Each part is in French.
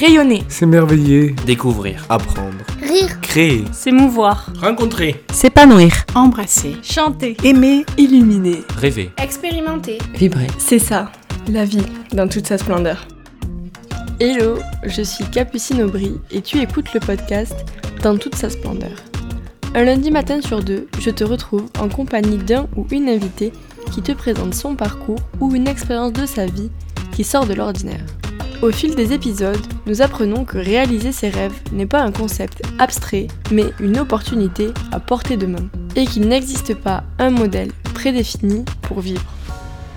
Rayonner. S'émerveiller. Découvrir. Apprendre. Rire. Créer. S'émouvoir. Rencontrer. S'épanouir. Embrasser. Chanter. Aimer. Illuminer. Rêver. Expérimenter. Vibrer. C'est ça, la vie, dans toute sa splendeur. Hello, je suis Capucine Aubry et tu écoutes le podcast Dans toute sa splendeur. Un lundi matin sur deux, je te retrouve en compagnie d'un ou une invitée qui te présente son parcours ou une expérience de sa vie qui sort de l'ordinaire. Au fil des épisodes, nous apprenons que réaliser ses rêves n'est pas un concept abstrait, mais une opportunité à portée de main, et qu'il n'existe pas un modèle prédéfini pour vivre.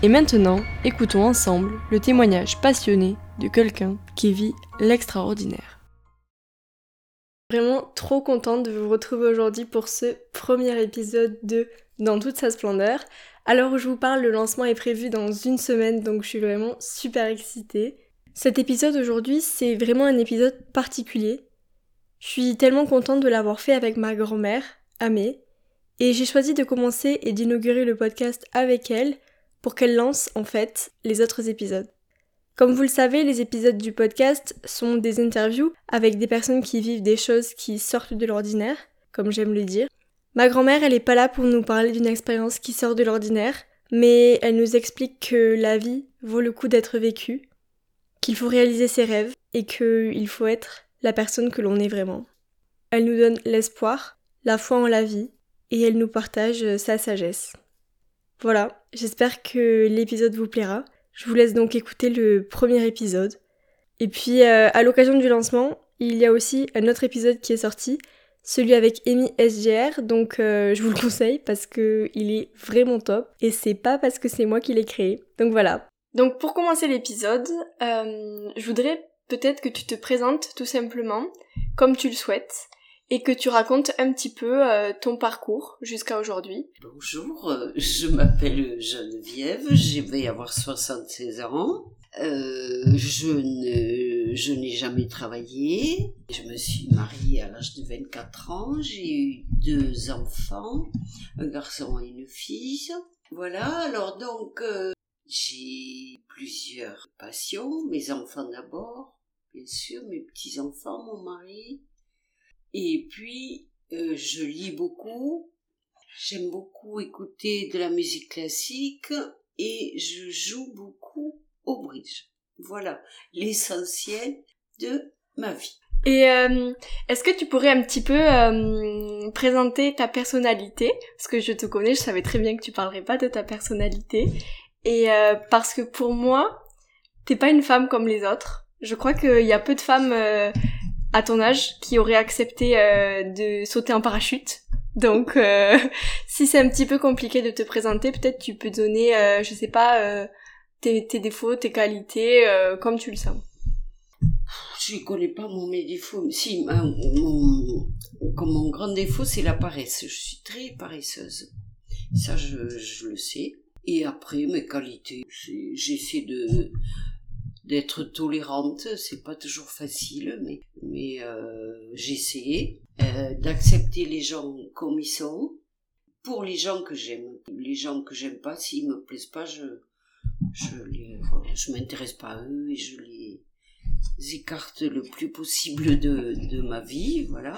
Et maintenant, écoutons ensemble le témoignage passionné de quelqu'un qui vit l'extraordinaire. Vraiment trop contente de vous retrouver aujourd'hui pour ce premier épisode de Dans toute sa splendeur. Alors où je vous parle, le lancement est prévu dans une semaine, donc je suis vraiment super excitée. Cet épisode aujourd'hui, c'est vraiment un épisode particulier. Je suis tellement contente de l'avoir fait avec ma grand-mère, Amé, et j'ai choisi de commencer et d'inaugurer le podcast avec elle pour qu'elle lance en fait les autres épisodes. Comme vous le savez, les épisodes du podcast sont des interviews avec des personnes qui vivent des choses qui sortent de l'ordinaire, comme j'aime le dire. Ma grand-mère, elle est pas là pour nous parler d'une expérience qui sort de l'ordinaire, mais elle nous explique que la vie vaut le coup d'être vécue, qu'il faut réaliser ses rêves et qu'il faut être la personne que l'on est vraiment. Elle nous donne l'espoir, la foi en la vie, et elle nous partage sa sagesse. Voilà, j'espère que l'épisode vous plaira. Je vous laisse donc écouter le premier épisode. Et puis, euh, à l'occasion du lancement, il y a aussi un autre épisode qui est sorti, celui avec Amy SGR, donc euh, je vous le conseille parce que il est vraiment top et c'est pas parce que c'est moi qui l'ai créé. Donc voilà, donc pour commencer l'épisode, euh, je voudrais peut-être que tu te présentes tout simplement comme tu le souhaites et que tu racontes un petit peu euh, ton parcours jusqu'à aujourd'hui. Bonjour, euh, je m'appelle Geneviève, je vais avoir 76 ans. Je ne, je n'ai jamais travaillé. Je me suis mariée à l'âge de 24 ans. J'ai eu deux enfants, un garçon et une fille. Voilà. Alors donc, j'ai plusieurs passions, mes enfants d'abord, bien sûr, mes petits-enfants, mon mari. Et puis, euh, je lis beaucoup. J'aime beaucoup écouter de la musique classique et je joue beaucoup au bridge. Voilà l'essentiel de ma vie. Et euh, est-ce que tu pourrais un petit peu euh, présenter ta personnalité? Parce que je te connais, je savais très bien que tu parlerais pas de ta personnalité. Et euh, parce que pour moi, t'es pas une femme comme les autres. Je crois qu'il y a peu de femmes euh, à ton âge qui auraient accepté euh, de sauter en parachute. Donc, euh, si c'est un petit peu compliqué de te présenter, peut-être tu peux donner, je sais pas, tes, tes, défauts, tes qualités, comme tu le sens. Je ne connais pas mon mes défauts. Si, mon, comme mon grand défaut, c'est la paresse. Je suis très paresseuse. Ça, je, je le sais. Et après, mes qualités, j'essaie de d'être tolérante. C'est pas toujours facile, mais mais euh, j'essaie euh, d'accepter les gens comme ils sont. Pour les gens que j'aime, les gens que j'aime pas, s'ils me plaisent pas, je je les, je m'intéresse pas à eux et je les écarte le plus possible de de ma vie, voilà.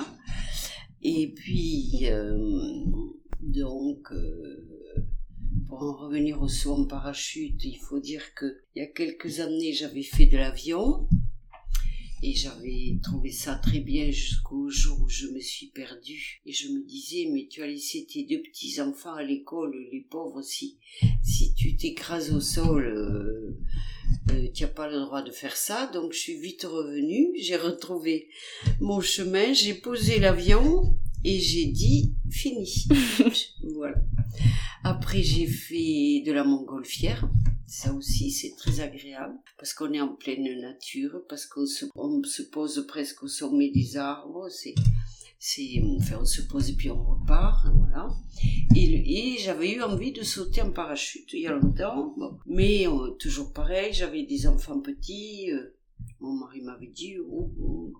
Et puis euh, donc euh, pour en revenir au saut en parachute, il faut dire que il y a quelques années, j'avais fait de l'avion et j'avais trouvé ça très bien jusqu'au jour où je me suis perdue et je me disais mais tu as laissé tes deux petits enfants à l'école, les pauvres si si tu t'écrases au sol. Euh, euh, tu n'as pas le droit de faire ça, donc je suis vite revenue, j'ai retrouvé mon chemin, j'ai posé l'avion et j'ai dit fini. Après, j'ai fait de la montgolfière. Ça aussi, c'est très agréable parce qu'on est en pleine nature, parce qu'on se, pose presque au sommet des arbres. C'est, c'est, enfin, on se pose et puis on repart, voilà. Et, j'avais eu envie de sauter en parachute il y a longtemps, mais euh, toujours pareil, j'avais des enfants petits. Euh, mon mari m'avait dit, oh.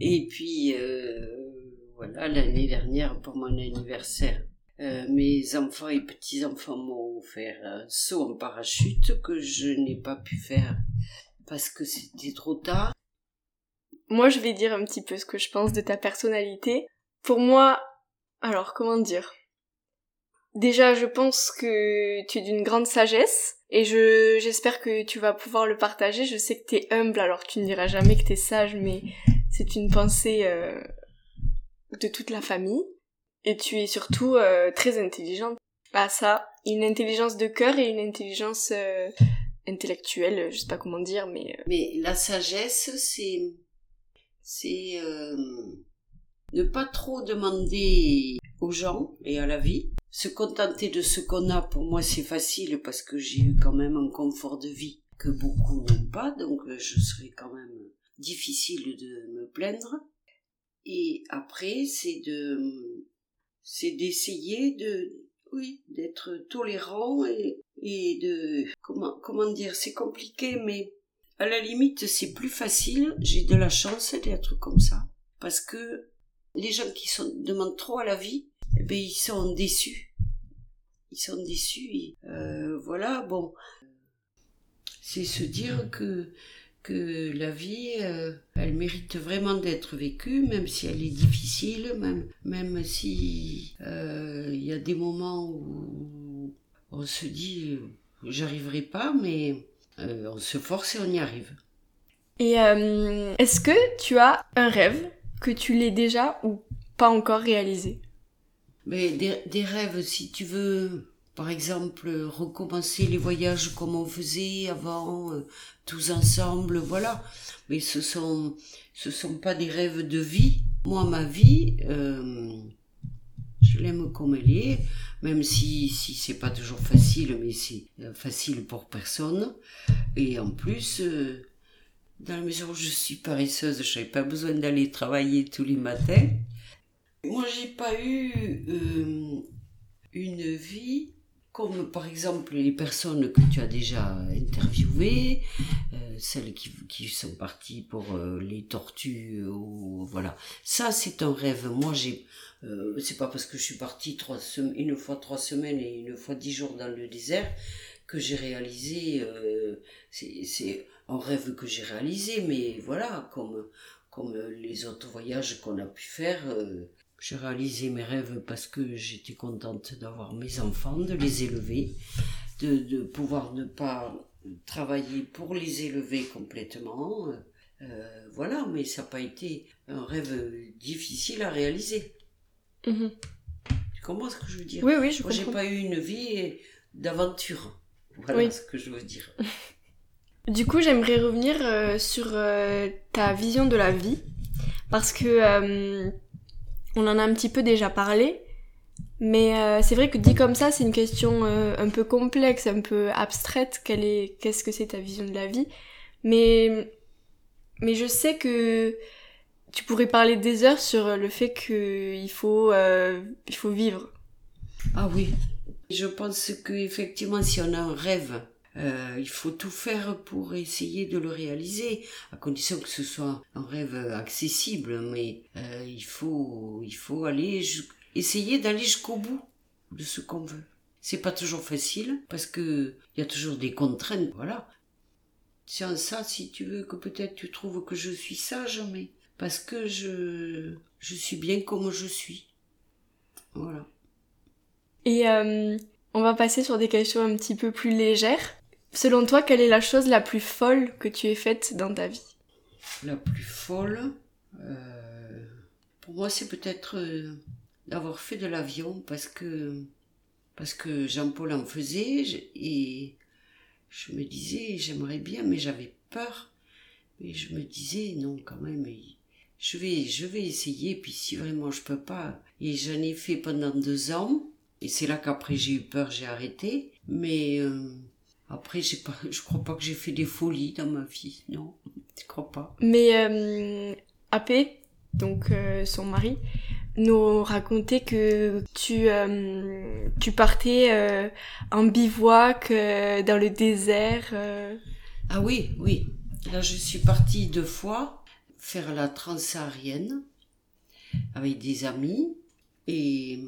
et puis euh, voilà, l'année dernière pour mon anniversaire, euh, mes enfants et petits-enfants m'ont offert un saut en parachute que je n'ai pas pu faire parce que c'était trop tard. moi je vais dire un petit peu ce que je pense de ta personnalité. Pour moi, alors comment dire? Déjà, je pense que tu es d'une grande sagesse et je j'espère que tu vas pouvoir le partager. Je sais que tu es humble, alors tu ne diras jamais que tu es sage, mais c'est une pensée euh, de toute la famille. Et tu es surtout euh, très intelligente. Ah ça, une intelligence de cœur et une intelligence euh, intellectuelle, je sais pas comment dire, mais... Mais la sagesse, c'est... C'est... ne pas trop demander aux gens et à la vie. Se contenter de ce qu'on a, pour moi, c'est facile parce que j'ai eu quand même un confort de vie que beaucoup n'ont pas, donc euh, je serais quand même difficile de me plaindre. Et après, c'est de, c'est d'essayer de, oui, d'être tolérant et, et de, comment, comment dire, c'est compliqué, mais à la limite, c'est plus facile. J'ai de la chance d'être comme ça. Parce que les gens qui sont, demandent trop à la vie, eh ben, ils sont déçus. Ils sont déçus. Euh, voilà, bon. C'est se dire que, que la vie, euh, elle mérite vraiment d'être vécue, même si elle est difficile, même, même si euh, il y a des moments où on se dit j'arriverai pas, mais on se force et on y arrive. Et est-ce que tu as un rêve que tu l'aies déjà ou pas encore réalisé? Mais des, rêves, si tu veux, par exemple, recommencer les voyages comme on faisait avant, euh, tous ensemble, voilà. Mais ce sont, ce sont pas des rêves de vie. Moi, ma vie, euh, je l'aime comme elle est, même si, si c'est pas toujours facile, mais c'est euh, facile pour personne. Et en plus, dans la mesure où je suis paresseuse, je n'avais pas besoin d'aller travailler tous les matins. Moi, j'ai pas eu une vie comme par exemple les personnes que tu as déjà interviewées, euh, celles qui, qui, sont parties pour euh, les tortues, ou voilà. Ça, c'est un rêve. Moi, j'ai, c'est pas parce que je suis partie une fois trois semaines et une fois dix jours dans le désert que j'ai réalisé. c'est un rêve que j'ai réalisé, mais voilà, comme comme les autres voyages qu'on a pu faire j'ai réalisé mes rêves parce que j'étais contente d'avoir mes enfants, de les élever, de, de, pouvoir ne pas travailler pour les élever complètement. Euh, voilà, mais ça n'a pas été un rêve difficile à réaliser. Mhm. Tu comprends ce que je veux dire? Oui, oui, je Moi, j'ai pas eu une vie d'aventure. Voilà ce que je veux dire. Du coup, j'aimerais revenir euh, sur euh, ta vision de la vie. Parce que on en a un petit peu déjà parlé, mais euh, c'est vrai que dit comme ça, c'est une question euh, un peu complexe, un peu abstraite. Quelle est, qu'est-ce que c'est ta vision de la vie Mais, mais je sais que tu pourrais parler des heures sur le fait qu'il faut, euh, il faut vivre. Ah oui, je pense que effectivement, si on a un rêve euh, il faut tout faire pour essayer de le réaliser, à condition que ce soit un rêve accessible, mais euh, il faut, il faut aller, essayer d'aller jusqu'au bout de ce qu'on veut. C'est pas toujours facile, parce que il y a toujours des contraintes, voilà. En ça, si tu veux, que peut-être tu trouves que je suis sage, mais parce que je, je suis bien comme je suis. Voilà. Et euh, on va passer sur des questions un petit peu plus légères. Selon toi, quelle est la chose la plus folle que tu aies faite dans ta vie? La plus folle, euh, pour moi, c'est peut-être euh, d'avoir fait de l'avion parce que parce que Jean-Paul en faisait et je me disais j'aimerais bien, mais j'avais peur. Mais je me disais non quand même. Je vais je vais essayer puis si vraiment je peux pas et j'en ai fait pendant deux ans et c'est là qu'après j'ai eu peur j'ai arrêté mais euh, après, j'ai pas, je crois pas que j'ai fait des folies dans ma vie, non, je crois pas. Mais euh, Apé, donc euh, son mari, nous racontait que tu, euh, tu partais euh, en bivouac dans le désert. Ah oui, oui. Là, je suis partie deux fois faire la transsaharienne avec des amis et,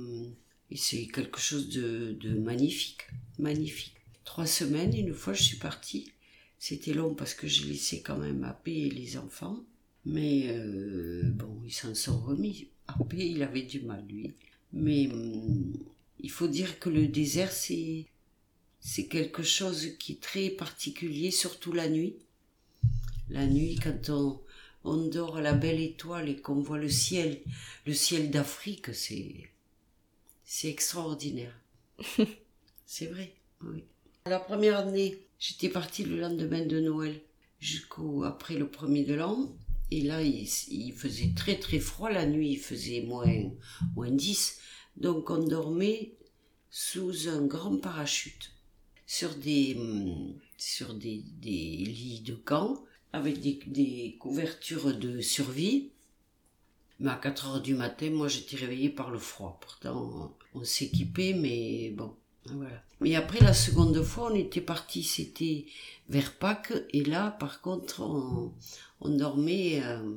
et c'est quelque chose de, de magnifique, magnifique trois semaines. Une fois, je suis partie. C'était long parce que j'ai laissé quand même à paix les enfants. Mais euh, bon, ils s'en sont remis. Après, il avait du mal, lui. Mais hum, il faut dire que le désert, c'est, c'est quelque chose qui est très particulier, surtout la nuit. La nuit, quand on, on dort à la belle étoile et qu'on voit le ciel, le ciel d'Afrique, c'est, c'est extraordinaire. c'est vrai, oui. La première année, j'étais partie le lendemain de Noël jusqu'au après le premier de l'an. Et là, il, faisait très très froid la nuit, il faisait moins, moins 10. Donc on dormait sous un grand parachute sur des, sur des, des lits de camp avec des, des couvertures de survie. Mais à 4 heures du matin, moi j'étais réveillée par le froid. Pourtant, on s'équipait, mais bon, voilà. Mais après la seconde fois, on était parti, c'était vers Pâques, et là, par contre, on, on dormait euh,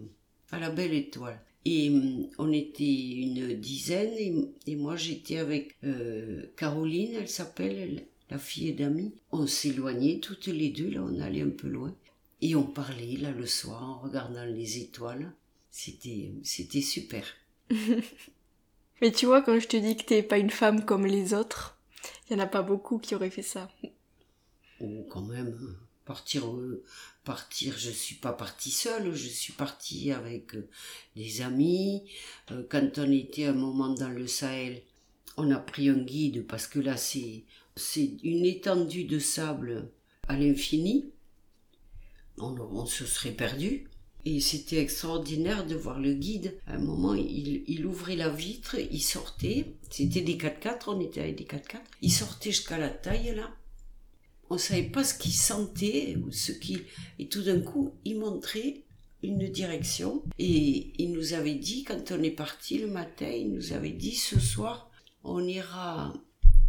à la belle étoile. Et euh, on était une dizaine, et, et moi j'étais avec euh, Caroline, elle s'appelle, la fille d'amis. On s'éloignait toutes les deux, là, on allait un peu loin. Et on parlait, là, le soir, en regardant les étoiles. C'était, c'était super. Mais tu vois, quand je te dis que t'es pas une femme comme les autres, il n'y en a pas beaucoup qui auraient fait ça. Oh, quand même. Partir, euh, partir, je suis pas partie seule, je suis partie avec euh, des amis. Euh, quand on était un moment dans le Sahel, on a pris un guide parce que là, c'est, c'est une étendue de sable à l'infini. On se serait perdu. Et c'était extraordinaire de voir le guide. À un moment, il, ouvrait la vitre, il sortait. C'était des 4x4, on était avec des 4x4. Il sortait jusqu'à la taille, là. On savait pas ce qu'il sentait, ou ce qu'il... Et tout d'un coup, il montrait une direction. Et il nous avait dit, quand on est parti le matin, il nous avait dit, ce soir, on ira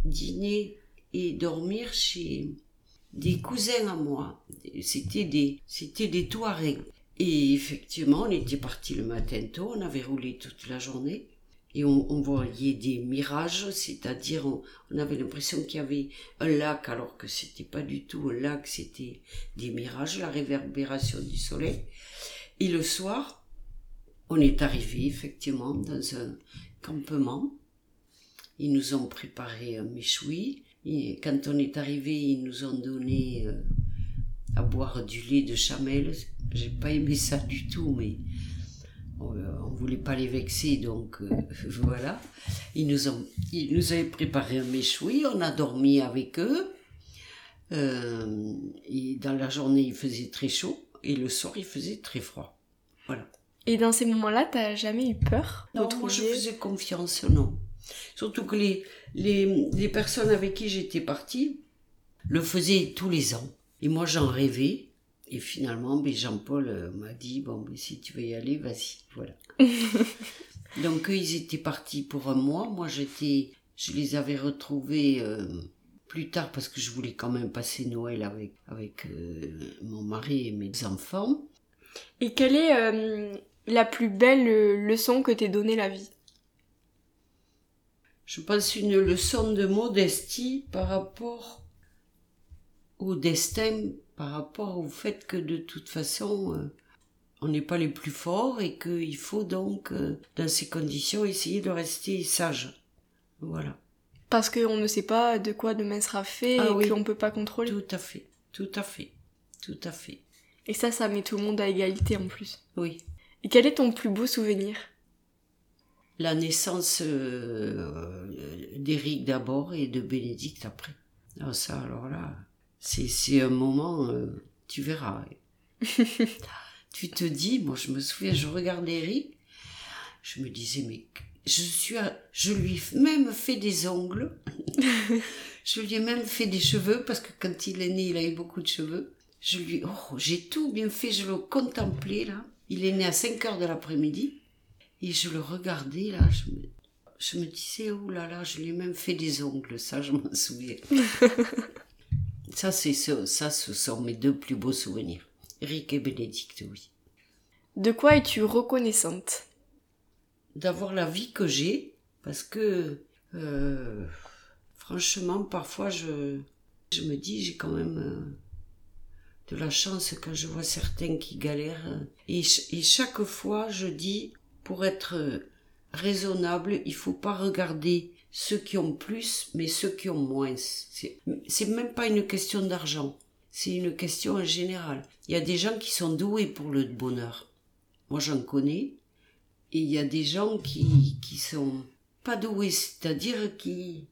dîner et dormir chez des cousins à moi. C'était des, c'était des Touaregs. Et effectivement, on était parti le matin tôt, on avait roulé toute la journée et on, voyait des mirages, c'est-à-dire on, avait l'impression qu'il y avait un lac alors que c'était pas du tout un lac, c'était des mirages, la réverbération du soleil. Et le soir, on est arrivé effectivement dans un campement. Ils nous ont préparé un méchoui. Et quand on est arrivé, ils nous ont donné euh, à boire du lait de chamel. J'ai pas aimé ça du tout, mais on, on voulait pas les vexer, donc euh, voilà. Ils nous ont, ils nous avaient préparé un méchoui, on a dormi avec eux. Euh, et dans la journée, il faisait très chaud, et le soir, il faisait très froid. Voilà. Et dans ces moments-là, t'as jamais eu peur Non, moi je faisais confiance, non. Surtout que les, les, les personnes avec qui j'étais partie le faisaient tous les ans. Et moi, j'en rêvais. Et finalement, ben, Jean-Paul euh, m'a dit, bon, si tu veux y aller, vas-y, voilà. Donc, eux, ils étaient partis pour un mois. Moi, j'étais, je les avais retrouvés euh, plus tard parce que je voulais quand même passer Noël avec, avec euh, mon mari et mes enfants. Et quelle est euh, la plus belle leçon que t'ait donnée la vie? Je pense une leçon de modestie par rapport au destin par rapport au fait que de toute façon euh, on n'est pas les plus forts et qu'il faut donc euh, dans ces conditions essayer de rester sage. Voilà. Parce qu'on ne sait pas de quoi demain sera fait Ah et oui. qu'on peut pas contrôler. Tout à fait, tout à fait, tout à fait. Et ça, ça met tout le monde à égalité en plus. Oui. Et quel est ton plus beau souvenir? La naissance euh, d'Éric d'abord et de Bénédicte après. Ah ça alors là, c'est un moment, euh, tu verras. tu te dis, moi je me souviens, je regardais Eric, je me disais, mais je suis, à- je lui ai même fait des ongles, je lui ai même fait des cheveux parce que quand il est né, il avait beaucoup de cheveux. Je lui, oh, j'ai tout bien fait, je le contemplais là. Il est né à 5 heures de l'après-midi et je le regardais là, je me, je me disais, oh là là, je lui ai même fait des ongles, ça je m'en souviens. ça, c'est ce, ça, ce sont mes deux plus beaux souvenirs. Eric et Bénédicte, oui. De quoi es-tu reconnaissante? D'avoir la vie que j'ai parce que euh, franchement parfois je je me dis j'ai quand même euh, de la chance quand je vois certains qui galèrent. Et, et chaque fois, je dis, pour être raisonnable, il faut pas regarder ceux qui ont plus, mais ceux qui ont moins. C'est même pas une question d'argent. C'est une question en général. Il y a des gens qui sont doués pour le bonheur. Moi, j'en connais. Et il y a des gens qui, qui sont pas doués, c'est-à-dire qui,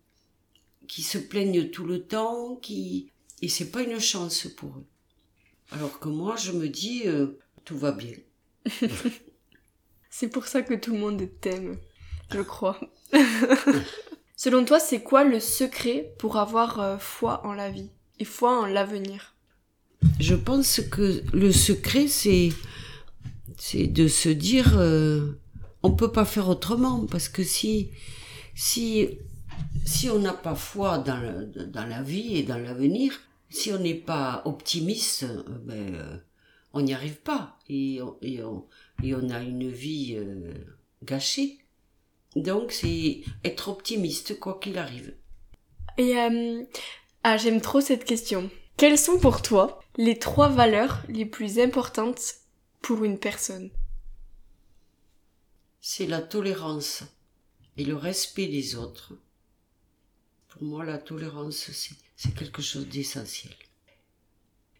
qui se plaignent tout le temps, qui, et c'est pas une chance pour eux. Alors que moi, je me dis, euh, tout va bien. c'est pour ça que tout le monde t'aime, je crois. Selon toi, c'est quoi le secret pour avoir euh, foi en la vie et foi en l'avenir? Je pense que le secret, c'est c'est de se dire euh, on peut pas faire autrement parce que si si si on n'a pas foi dans, dans la vie et dans l'avenir, si on n'est pas optimiste, euh, ben, on n'y arrive pas et on, et, on, et on a une vie gâchée. Donc c'est être optimiste quoi qu'il arrive. Et euh, ah j'aime trop cette question. Quelles sont pour toi les trois valeurs les plus importantes pour une personne? C'est la tolérance et le respect des autres. Pour moi la tolérance c'est quelque chose d'essentiel.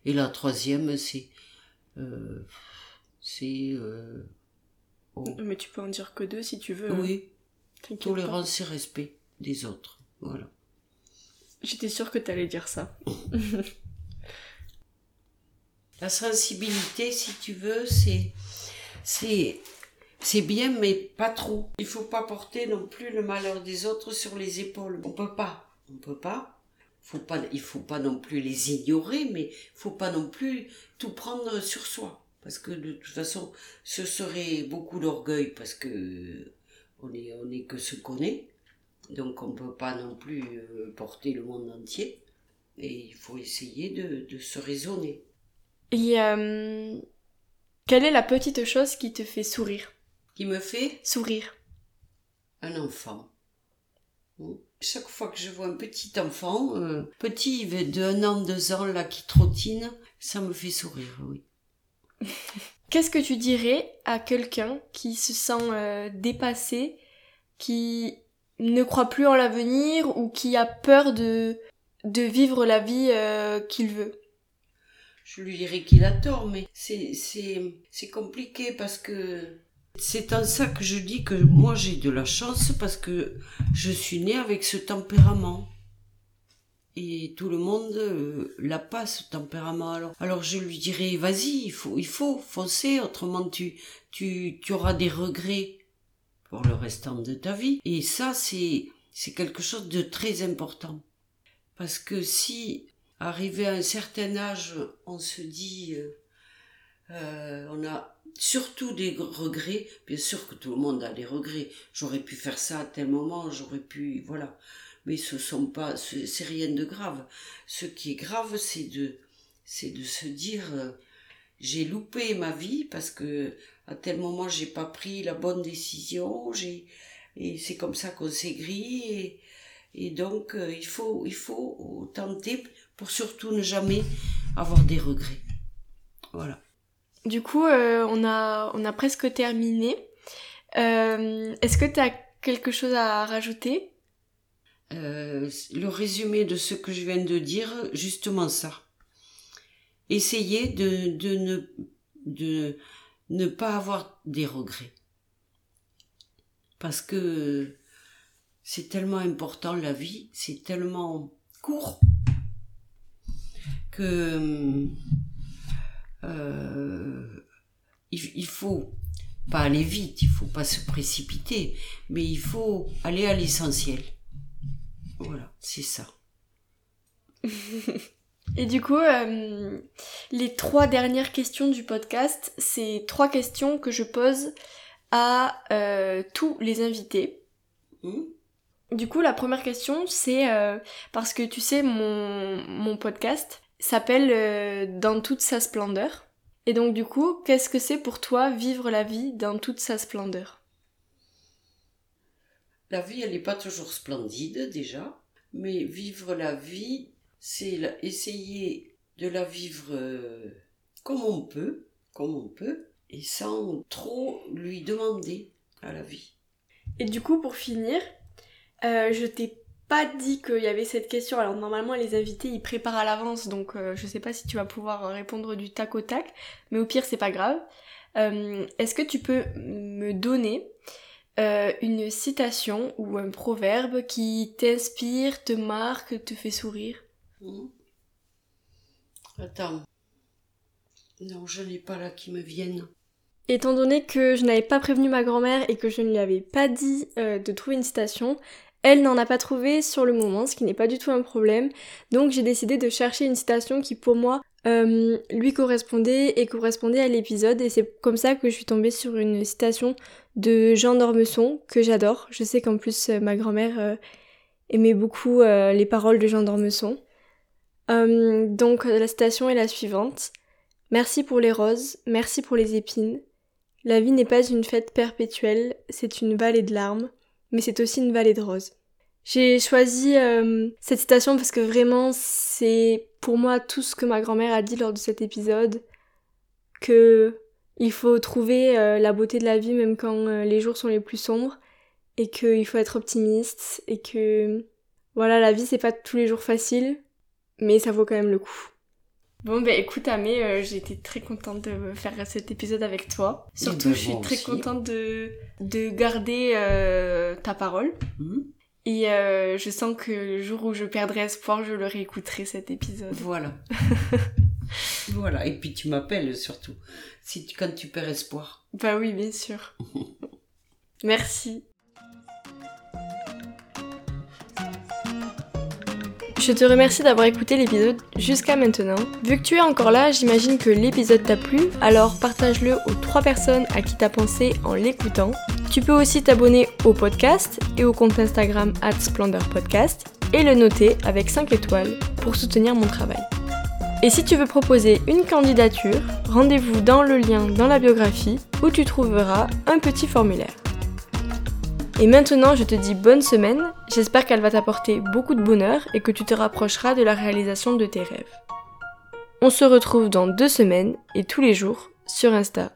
Et la troisième c'est euh, c'est euh, oh. Mais tu peux en dire que deux si tu veux. Hein. Oui. Tolérance et respect des autres. Voilà. J'étais sûre que tu allais dire ça. La sensibilité, si tu veux, c'est c'est c'est bien, mais pas trop. Il faut pas porter non plus le malheur des autres sur les épaules. On peut pas. On peut pas. Faut pas. Il faut pas non plus les ignorer, mais faut pas non plus tout prendre sur soi. Parce que de toute façon, ce serait beaucoup d'orgueil, parce que on est, on est que ce qu'on est. Donc on ne peut pas non plus euh, porter le monde entier. Et il faut essayer de, se raisonner. Et euh, quelle est la petite chose qui te fait sourire? Qui me fait Sourire. Un enfant. Chaque fois que je vois un petit enfant, euh, petit de un an, deux ans, là, qui trottine, ça me fait sourire, oui. Qu'est-ce que tu dirais à quelqu'un qui se sent euh, dépassé, qui ne croit plus en l'avenir ou qui a peur de, vivre la vie euh, qu'il veut? Je lui dirais qu'il a tort, mais c'est compliqué parce que c'est en ça que je dis que moi j'ai de la chance parce que je suis née avec ce tempérament et tout le monde euh, l'a pas ce tempérament. Alors alors je lui dirais vas-y il faut il faut foncer autrement tu tu tu auras des regrets pour le restant de ta vie. Et ça c'est c'est quelque chose de très important. Parce que si arrivé à un certain âge on se dit euh, euh, on a surtout des regrets bien sûr que tout le monde a des regrets. J'aurais pu faire ça à tel moment j'aurais pu voilà mais ce sont pas, c'est rien de grave. Ce qui est grave, c'est de, c'est de se dire, euh, j'ai loupé ma vie parce que à tel moment j'ai pas pris la bonne décision, j'ai, et c'est comme ça qu'on et, et donc euh, il faut, il faut tenter pour surtout ne jamais avoir des regrets. Voilà. Du coup, euh, on a, on a presque terminé. Est-ce que tu as quelque chose à rajouter? Euh, le résumé de ce que je viens de dire, justement ça. Essayez de, ne pas avoir des regrets. Parce que c'est tellement important la vie, c'est tellement court que euh, il, il faut pas aller vite, il faut pas se précipiter, mais il faut aller à l'essentiel. Voilà, c'est ça. Et du coup, euh, les trois dernières questions du podcast, c'est trois questions que je pose à euh, tous les invités. Hmm. Du coup, la première question, c'est euh, parce que tu sais, mon, mon podcast s'appelle Dans toute sa splendeur. Et donc, du coup, qu'est-ce que c'est pour toi vivre la vie dans toute sa splendeur? La vie, elle n'est pas toujours splendide déjà, mais vivre la vie, c'est essayer de la vivre euh, comme on peut, comme on peut, et sans trop lui demander à la vie. Et du coup, pour finir, euh, je t'ai pas dit qu'il y avait cette question. Alors normalement, les invités, ils préparent à l'avance, donc euh, je sais pas si tu vas pouvoir répondre du tac au tac, mais au pire, c'est pas grave. Euh, Est-ce que tu peux me donner euh, une citation ou un proverbe qui t'inspire, te marque, te fait sourire? Hmm. Attends. Non, je n'ai pas là qui me viennent. Étant donné que je n'avais pas prévenu ma grand-mère et que je ne lui avais pas dit euh, de trouver une citation, elle n'en a pas trouvé sur le moment, ce qui n'est pas du tout un problème. Donc j'ai décidé de chercher une citation qui pour moi euh, lui correspondait et correspondait à l'épisode. Et c'est comme ça que je suis tombée sur une citation de Jean d'Ormesson que j'adore. Je sais qu'en plus euh, ma grand-mère euh, aimait beaucoup les paroles de Jean d'Ormesson. Donc la citation est la suivante. Merci pour les roses, merci pour les épines. La vie n'est pas une fête perpétuelle, c'est une vallée de larmes, mais c'est aussi une vallée de roses. J'ai choisi euh, cette citation parce que vraiment c'est pour moi tout ce que ma grand-mère a dit lors de cet épisode, que il faut trouver euh, la beauté de la vie même quand euh, les jours sont les plus sombres, et qu'il faut être optimiste, et que voilà la vie c'est pas tous les jours facile, mais ça vaut quand même le coup. Bon bah écoute Amé, euh, j'ai été très contente de faire cet épisode avec toi. Surtout ben, je suis très aussi. contente de, de garder euh, ta parole. Hmm. Et euh, je sens que le jour où je perdrai espoir, je le réécouterai cet épisode. Voilà. voilà. Et puis tu m'appelles surtout. Si tu- quand tu perds espoir. Bah oui, bien sûr. Merci. Je te remercie d'avoir écouté l'épisode jusqu'à maintenant. Vu que tu es encore là, j'imagine que l'épisode t'a plu, alors partage-le aux trois personnes à qui t'as pensé en l'écoutant. Tu peux aussi t'abonner au podcast et au compte Instagram @splendorpodcast et le noter avec 5 étoiles pour soutenir mon travail. Et si tu veux proposer une candidature, rendez-vous dans le lien dans la biographie où tu trouveras un petit formulaire. Et maintenant, je te dis bonne semaine, j'espère qu'elle va t'apporter beaucoup de bonheur et que tu te rapprocheras de la réalisation de tes rêves. On se retrouve dans deux semaines et tous les jours sur Insta